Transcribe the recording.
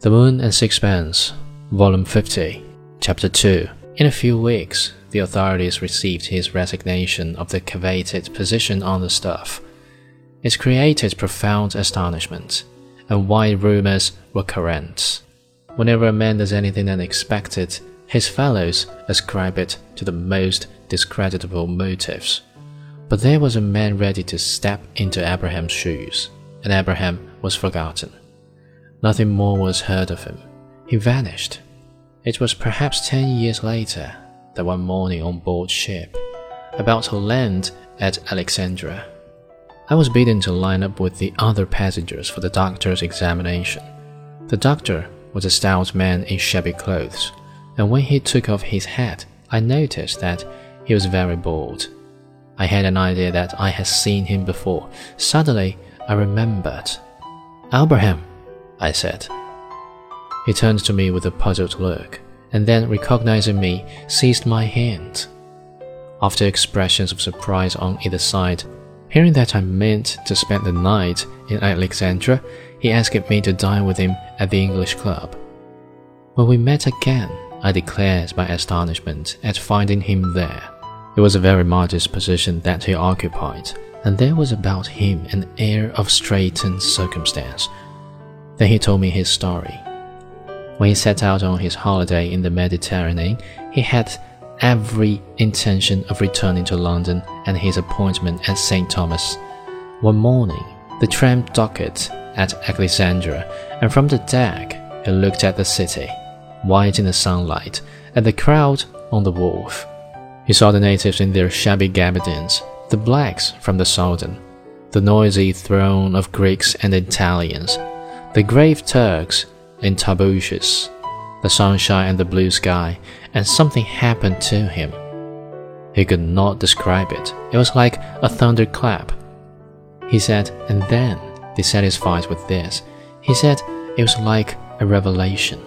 The Moon and Sixpence, Volume 50, Chapter 2. In a few weeks, the authorities received his resignation of the coveted position on the staff. It created profound astonishment, and wide rumors were current. Whenever a man does anything unexpected, his fellows ascribe it to the most discreditable motives. But there was a man ready to step into Abraham's shoes, and Abraham was forgotten. Nothing more was heard of him. He vanished. It was perhaps ten years later that one morning on board ship, about to land at Alexandria, I was bidden to line up with the other passengers for the doctor's examination. The doctor was a stout man in shabby clothes, and when he took off his hat, I noticed that he was very bald. I had an idea that I had seen him before. Suddenly, I remembered. Abraham, I said. He turned to me with a puzzled look, and then, recognizing me, seized my hand. After expressions of surprise on either side, hearing that I meant to spend the night in Alexandria, he asked me to dine with him at the English Club. When we met again, I declared my astonishment at finding him there. It was a very modest position that he occupied, and there was about him an air of straitened circumstance then he told me his story. When he set out on his holiday in the Mediterranean, he had every intention of returning to London and his appointment at St. Thomas. One morning, the tram docked at Alexandria, and from the deck he looked at the city, white in the sunlight, and the crowd on the wharf. He saw the natives in their shabby gabardines, the blacks from the Soudan, the noisy throng of Greeks and Italians, the grave Turks in tarbooshes, the sunshine and the blue sky, and something happened to him. He could not describe it. It was like a thunderclap. He said, and then, dissatisfied with this, he said it was like a revelation.